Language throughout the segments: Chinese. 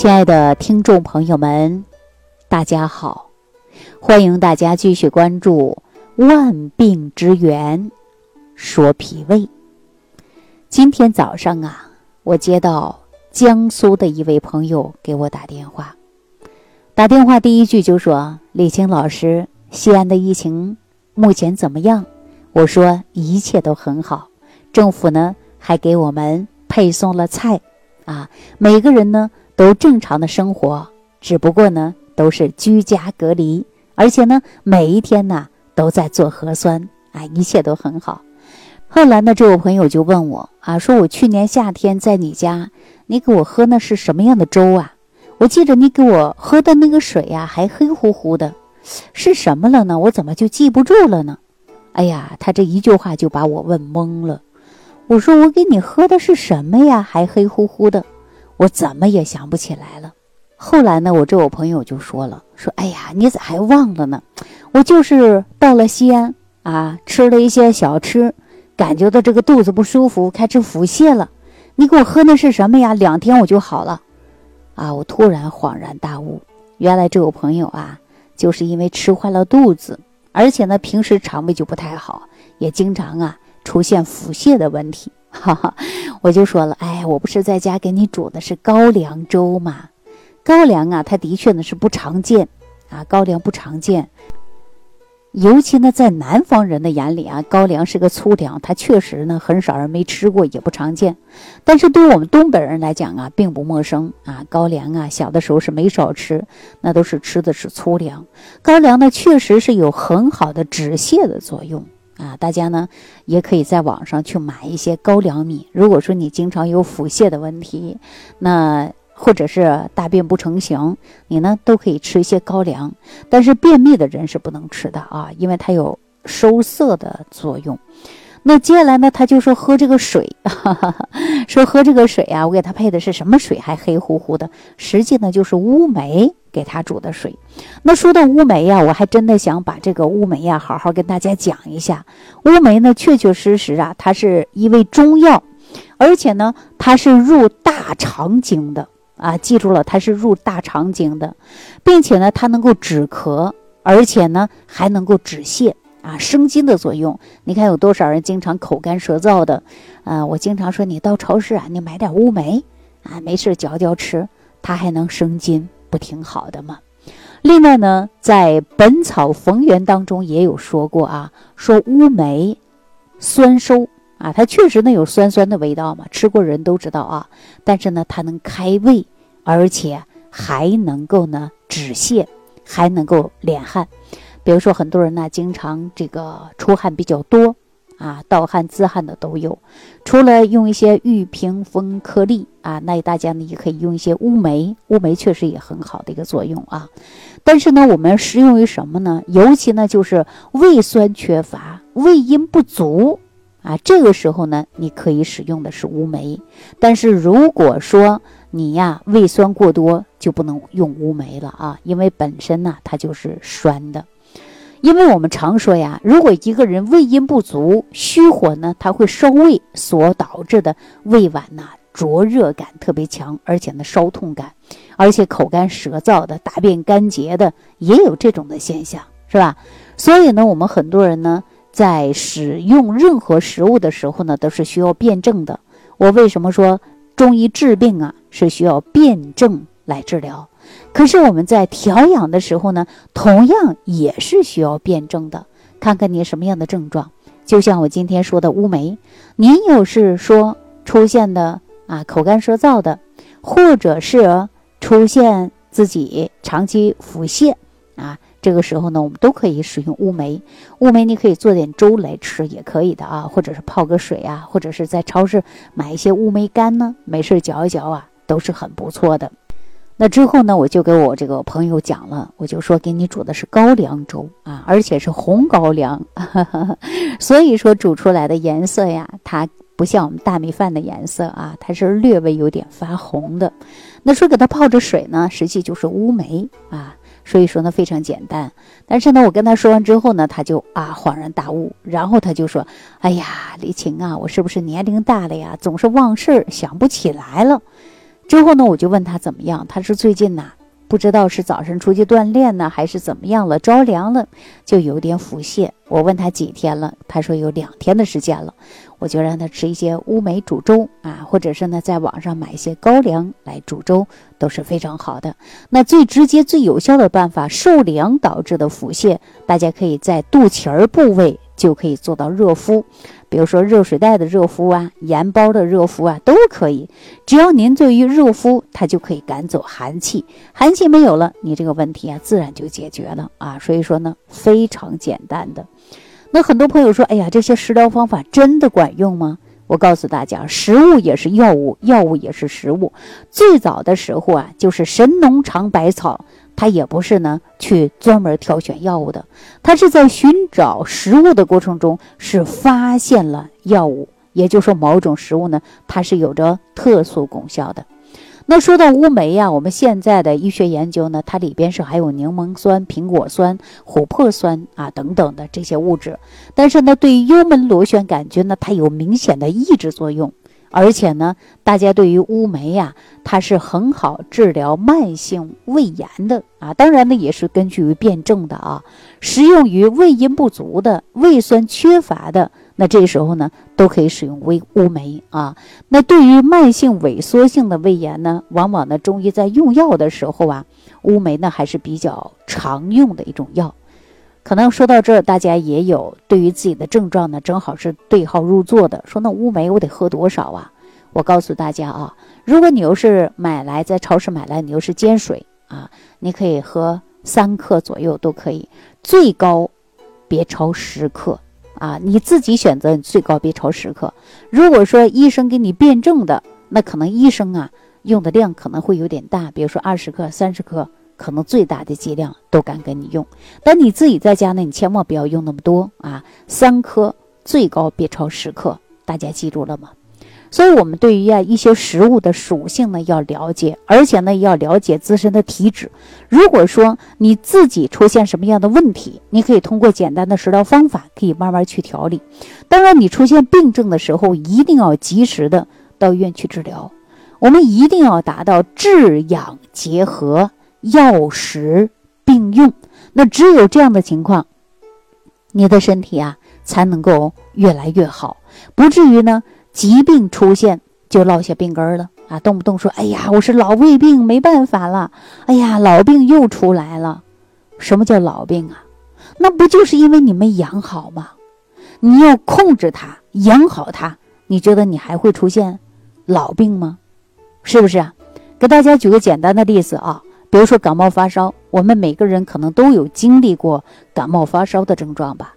亲爱的听众朋友们，大家好！欢迎大家继续关注《万病之源说脾胃》。今天早上啊，我接到江苏的一位朋友给我打电话，打电话第一句就说：“李青老师，西安的疫情目前怎么样？”我说：“一切都很好，政府呢还给我们配送了菜，啊，每个人呢。”都正常的生活，只不过呢都是居家隔离，而且呢每一天呢都在做核酸，啊，一切都很好。后来呢，这位朋友就问我啊，说我去年夏天在你家，你给我喝那是什么样的粥啊？我记得你给我喝的那个水呀还黑乎乎的，是什么了呢？我怎么就记不住了呢？哎呀，他这一句话就把我问懵了。我说我给你喝的是什么呀？还黑乎乎的。我怎么也想不起来了。后来呢，我这我朋友就说了：“说哎呀，你咋还忘了呢？我就是到了西安啊，吃了一些小吃，感觉到这个肚子不舒服，开始腹泻了。你给我喝的是什么呀？两天我就好了。啊！我突然恍然大悟，原来这我朋友啊，就是因为吃坏了肚子，而且呢，平时肠胃就不太好，也经常啊出现腹泻的问题。”哈哈，我就说了，哎，我不是在家给你煮的是高粱粥吗？高粱啊，它的确呢是不常见啊，高粱不常见。尤其呢，在南方人的眼里啊，高粱是个粗粮，它确实呢很少人没吃过，也不常见。但是对我们东北人来讲啊，并不陌生啊。高粱啊，小的时候是没少吃，那都是吃的是粗粮。高粱呢，确实是有很好的止泻的作用。啊，大家呢也可以在网上去买一些高粱米。如果说你经常有腹泻的问题，那或者是大便不成形，你呢都可以吃一些高粱。但是便秘的人是不能吃的啊，因为它有收涩的作用。那接下来呢，他就说喝这个水，哈哈哈，说喝这个水啊，我给他配的是什么水？还黑乎乎的，实际呢就是乌梅给他煮的水。那说到乌梅呀，我还真的想把这个乌梅呀好好跟大家讲一下。乌梅呢，确确实实啊，它是一味中药，而且呢，它是入大肠经的啊，记住了，它是入大肠经的，并且呢，它能够止咳，而且呢，还能够止泻。啊，生津的作用，你看有多少人经常口干舌燥的？啊，我经常说你到超市啊，你买点乌梅啊，没事嚼嚼吃，它还能生津，不挺好的吗？另外呢，在《本草逢源》当中也有说过啊，说乌梅酸收啊，它确实呢有酸酸的味道嘛，吃过人都知道啊。但是呢，它能开胃，而且还能够呢止泻，还能够敛汗。比如说，很多人呢经常这个出汗比较多啊，盗汗、自汗的都有。除了用一些玉屏风颗粒啊，那大家呢也可以用一些乌梅，乌梅确实也很好的一个作用啊。但是呢，我们适用于什么呢？尤其呢就是胃酸缺乏、胃阴不足啊，这个时候呢你可以使用的是乌梅。但是如果说你呀胃酸过多，就不能用乌梅了啊，因为本身呢它就是酸的。因为我们常说呀，如果一个人胃阴不足、虚火呢，他会烧胃，所导致的胃脘呐灼热感特别强，而且呢烧痛感，而且口干舌燥的、大便干结的也有这种的现象，是吧？所以呢，我们很多人呢在使用任何食物的时候呢，都是需要辩证的。我为什么说中医治病啊是需要辩证来治疗？可是我们在调养的时候呢，同样也是需要辩证的，看看你什么样的症状。就像我今天说的乌梅，您有是说出现的啊口干舌燥的，或者是出现自己长期腹泻啊，这个时候呢，我们都可以使用乌梅。乌梅你可以做点粥来吃，也可以的啊，或者是泡个水啊，或者是在超市买一些乌梅干呢，没事嚼一嚼啊，都是很不错的。那之后呢，我就给我这个朋友讲了，我就说给你煮的是高粱粥啊，而且是红高粱，所以说煮出来的颜色呀，它不像我们大米饭的颜色啊，它是略微有点发红的。那说给它泡着水呢，实际就是乌梅啊，所以说呢非常简单。但是呢，我跟他说完之后呢，他就啊恍然大悟，然后他就说：“哎呀，李晴啊，我是不是年龄大了呀，总是忘事儿，想不起来了。”之后呢，我就问他怎么样，他说最近呐。不知道是早晨出去锻炼呢，还是怎么样了，着凉了，就有点腹泻。我问他几天了，他说有两天的时间了。我就让他吃一些乌梅煮粥啊，或者是呢，在网上买一些高粱来煮粥，都是非常好的。那最直接、最有效的办法，受凉导致的腹泻，大家可以在肚脐儿部位就可以做到热敷。比如说热水袋的热敷啊，盐包的热敷啊，都可以。只要您做于热敷，它就可以赶走寒气，寒气没有了，你这个问题啊，自然就解决了啊。所以说呢，非常简单的。那很多朋友说，哎呀，这些食疗方法真的管用吗？我告诉大家，食物也是药物，药物也是食物。最早的时候啊，就是神农尝百草。他也不是呢，去专门挑选药物的，他是在寻找食物的过程中是发现了药物，也就是说某种食物呢，它是有着特殊功效的。那说到乌梅呀，我们现在的医学研究呢，它里边是含有柠檬酸、苹果酸、琥珀酸啊等等的这些物质，但是呢，对于幽门螺旋杆菌呢，它有明显的抑制作用。而且呢，大家对于乌梅呀，它是很好治疗慢性胃炎的啊。当然呢，也是根据于辩证的啊。适用于胃阴不足的、胃酸缺乏的，那这时候呢，都可以使用微乌梅啊。那对于慢性萎缩性的胃炎呢，往往呢，中医在用药的时候啊，乌梅呢还是比较常用的一种药。可能说到这儿，大家也有对于自己的症状呢，正好是对号入座的。说那乌梅我得喝多少啊？我告诉大家啊，如果你又是买来在超市买来，你又是煎水啊，你可以喝三克左右都可以，最高别超十克啊。你自己选择，你最高别超十克。如果说医生给你辩证的，那可能医生啊用的量可能会有点大，比如说二十克、三十克。可能最大的剂量都敢给你用，但你自己在家呢，你千万不要用那么多啊，三颗最高别超十克，大家记住了吗？所以，我们对于啊一些食物的属性呢要了解，而且呢要了解自身的体质。如果说你自己出现什么样的问题，你可以通过简单的食疗方法，可以慢慢去调理。当然，你出现病症的时候，一定要及时的到医院去治疗。我们一定要达到治养结合。药食并用，那只有这样的情况，你的身体啊才能够越来越好，不至于呢疾病出现就落下病根了啊！动不动说：“哎呀，我是老胃病，没办法了。”哎呀，老病又出来了。什么叫老病啊？那不就是因为你没养好吗？你要控制它，养好它，你觉得你还会出现老病吗？是不是啊？给大家举个简单的例子啊。比如说感冒发烧，我们每个人可能都有经历过感冒发烧的症状吧。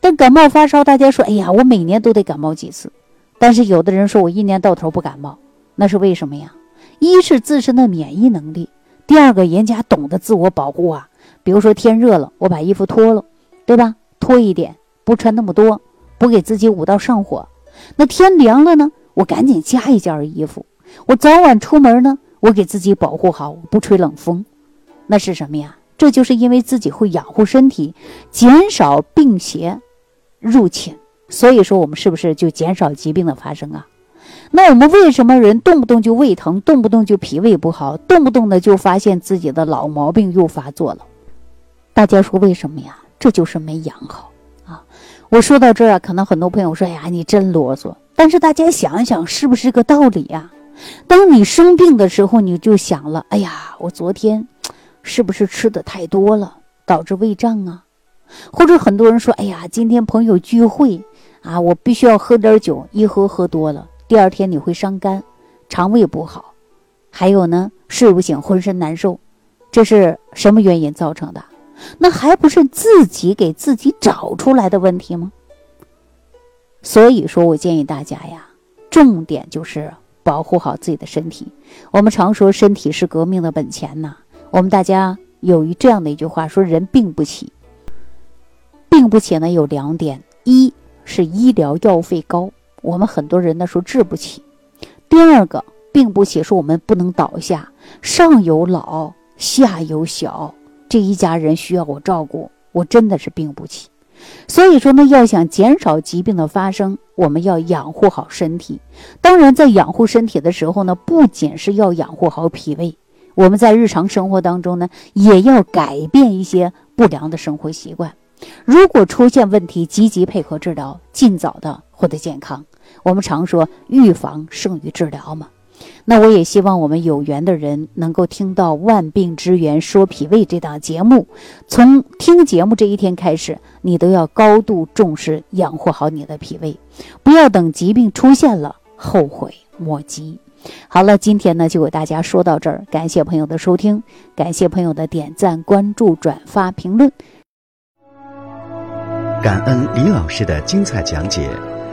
但感冒发烧，大家说，哎呀，我每年都得感冒几次。但是有的人说我一年到头不感冒，那是为什么呀？一是自身的免疫能力，第二个人家懂得自我保护啊。比如说天热了，我把衣服脱了，对吧？脱一点，不穿那么多，不给自己捂到上火。那天凉了呢，我赶紧加一件衣服。我早晚出门呢。我给自己保护好，我不吹冷风，那是什么呀？这就是因为自己会养护身体，减少病邪入侵。所以说，我们是不是就减少疾病的发生啊？那我们为什么人动不动就胃疼，动不动就脾胃不好，动不动的就发现自己的老毛病又发作了？大家说为什么呀？这就是没养好啊！我说到这儿啊，可能很多朋友说：“呀，你真啰嗦。”但是大家想一想，是不是个道理呀？当你生病的时候，你就想了：哎呀，我昨天 是不是吃的太多了，导致胃胀啊？或者很多人说：哎呀，今天朋友聚会啊，我必须要喝点酒，一喝喝多了，第二天你会伤肝，肠胃不好，还有呢，睡不醒，浑身难受，这是什么原因造成的？那还不是自己给自己找出来的问题吗？所以说我建议大家呀，重点就是。保护好自己的身体，我们常说身体是革命的本钱呐。我们大家有一这样的一句话说：人病不起，病不起呢有两点，一是医疗药费高，我们很多人呢说治不起；第二个病不起，说我们不能倒下，上有老下有小，这一家人需要我照顾，我真的是病不起。所以说呢，要想减少疾病的发生，我们要养护好身体。当然，在养护身体的时候呢，不仅是要养护好脾胃，我们在日常生活当中呢，也要改变一些不良的生活习惯。如果出现问题，积极配合治疗，尽早的获得健康。我们常说预防胜于治疗嘛。那我也希望我们有缘的人能够听到《万病之源说脾胃》这档节目，从听节目这一天开始，你都要高度重视养护好你的脾胃，不要等疾病出现了后悔莫及。好了，今天呢就给大家说到这儿，感谢朋友的收听，感谢朋友的点赞、关注、转发、评论。感恩李老师的精彩讲解。